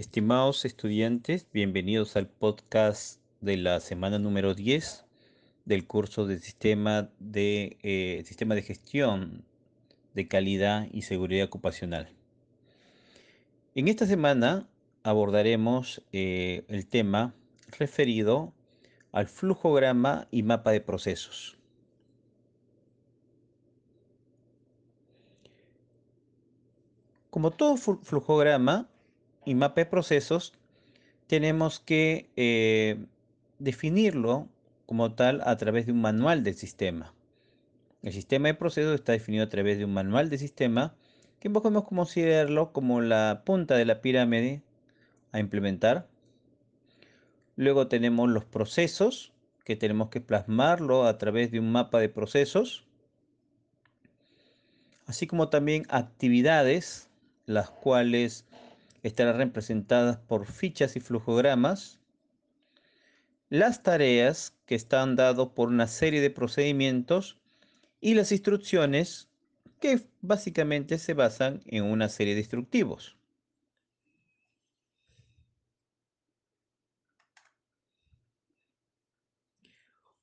Estimados estudiantes, bienvenidos al podcast de la semana número 10 del curso de sistema de, eh, sistema de gestión de calidad y seguridad ocupacional. En esta semana abordaremos eh, el tema referido al flujograma y mapa de procesos. Como todo flujograma y mapa de procesos, tenemos que eh, definirlo como tal a través de un manual del sistema. El sistema de procesos está definido a través de un manual de sistema que podemos considerarlo como la punta de la pirámide a implementar. Luego tenemos los procesos, que tenemos que plasmarlo a través de un mapa de procesos, así como también actividades las cuales estarán representadas por fichas y flujogramas, las tareas que están dadas por una serie de procedimientos y las instrucciones que básicamente se basan en una serie de instructivos.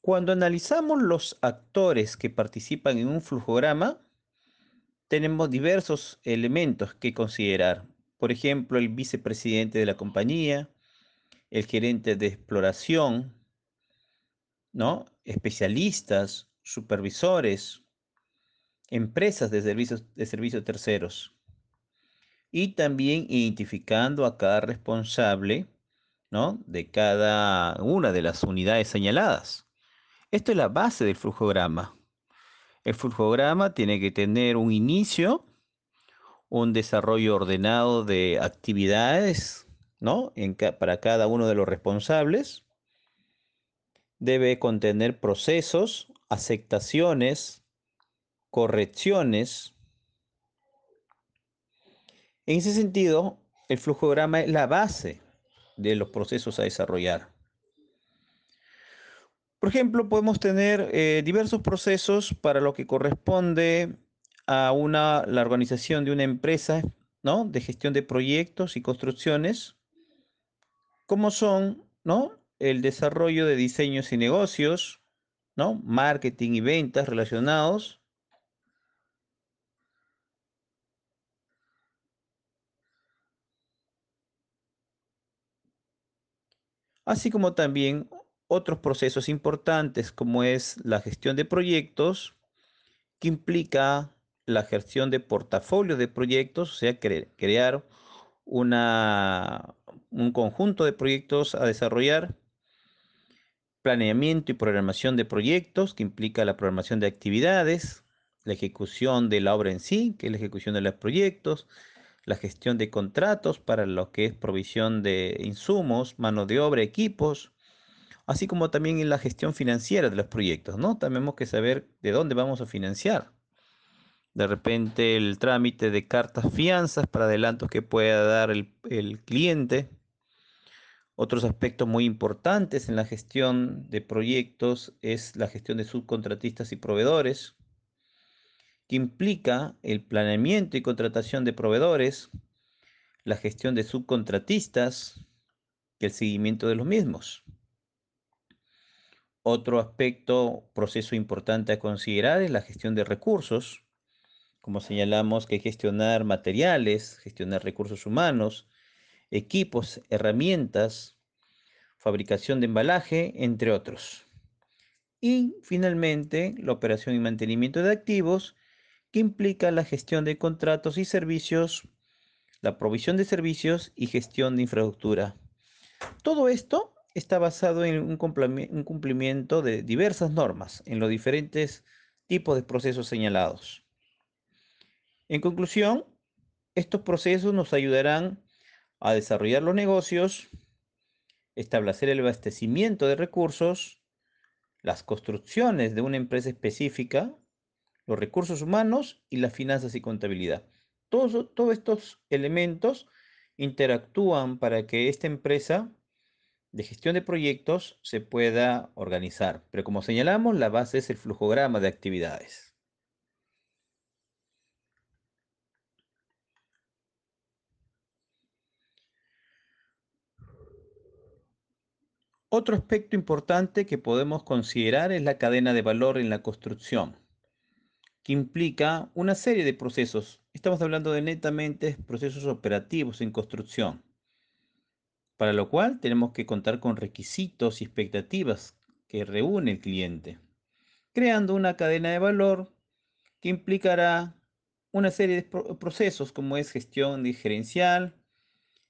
Cuando analizamos los actores que participan en un flujograma, tenemos diversos elementos que considerar. Por ejemplo, el vicepresidente de la compañía, el gerente de exploración, ¿no? especialistas, supervisores, empresas de servicios, de servicios terceros. Y también identificando a cada responsable ¿no? de cada una de las unidades señaladas. Esto es la base del flujograma. El flujograma tiene que tener un inicio, un desarrollo ordenado de actividades, ¿no? para cada uno de los responsables. Debe contener procesos, aceptaciones, correcciones. En ese sentido, el flujograma es la base de los procesos a desarrollar. Por ejemplo, podemos tener eh, diversos procesos para lo que corresponde a una, la organización de una empresa ¿no? de gestión de proyectos y construcciones, como son ¿no? el desarrollo de diseños y negocios, ¿no? marketing y ventas relacionados, así como también otros procesos importantes como es la gestión de proyectos, que implica la gestión de portafolio de proyectos, o sea, crear un conjunto de proyectos a desarrollar, planeamiento y programación de proyectos, que implica la programación de actividades, la ejecución de la obra en sí, que es la ejecución de los proyectos, la gestión de contratos para lo que es provisión de insumos, mano de obra, equipos, así como también en la gestión financiera de los proyectos, ¿no? Tenemos que saber de dónde vamos a financiar. De repente el trámite de cartas fianzas para adelantos que pueda dar el, el cliente. Otros aspectos muy importantes en la gestión de proyectos es la gestión de subcontratistas y proveedores, que implica el planeamiento y contratación de proveedores, la gestión de subcontratistas y el seguimiento de los mismos. Otro aspecto, proceso importante a considerar es la gestión de recursos. Como señalamos que gestionar materiales, gestionar recursos humanos, equipos, herramientas, fabricación de embalaje, entre otros. Y finalmente, la operación y mantenimiento de activos, que implica la gestión de contratos y servicios, la provisión de servicios y gestión de infraestructura. Todo esto está basado en un cumplimiento de diversas normas en los diferentes tipos de procesos señalados. En conclusión, estos procesos nos ayudarán a desarrollar los negocios, establecer el abastecimiento de recursos, las construcciones de una empresa específica, los recursos humanos y las finanzas y contabilidad. Todos, estos elementos interactúan para que esta empresa de gestión de proyectos se pueda organizar. Pero como señalamos, la base es el flujograma de actividades. Otro aspecto importante que podemos considerar es la cadena de valor en la construcción, que implica una serie de procesos. Estamos hablando de netamente procesos operativos en construcción, para lo cual tenemos que contar con requisitos y expectativas que reúne el cliente, creando una cadena de valor que implicará una serie de procesos como es gestión diferencial,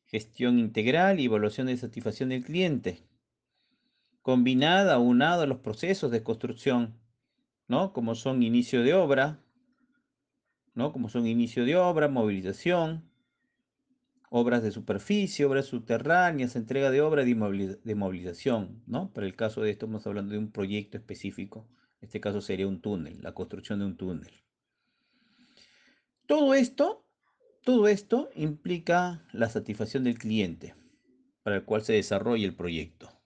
gestión integral y evaluación de satisfacción del cliente, combinada, unado a los procesos de construcción, ¿no? Como son inicio de obra, ¿no? Como son inicio de obra, movilización, obras de superficie, obras subterráneas, entrega de obra de movilización, ¿no? Para el caso de esto estamos hablando de un proyecto específico, en este caso sería un túnel, la construcción de un túnel. Todo esto, todo esto implica la satisfacción del cliente para el cual se desarrolla el proyecto.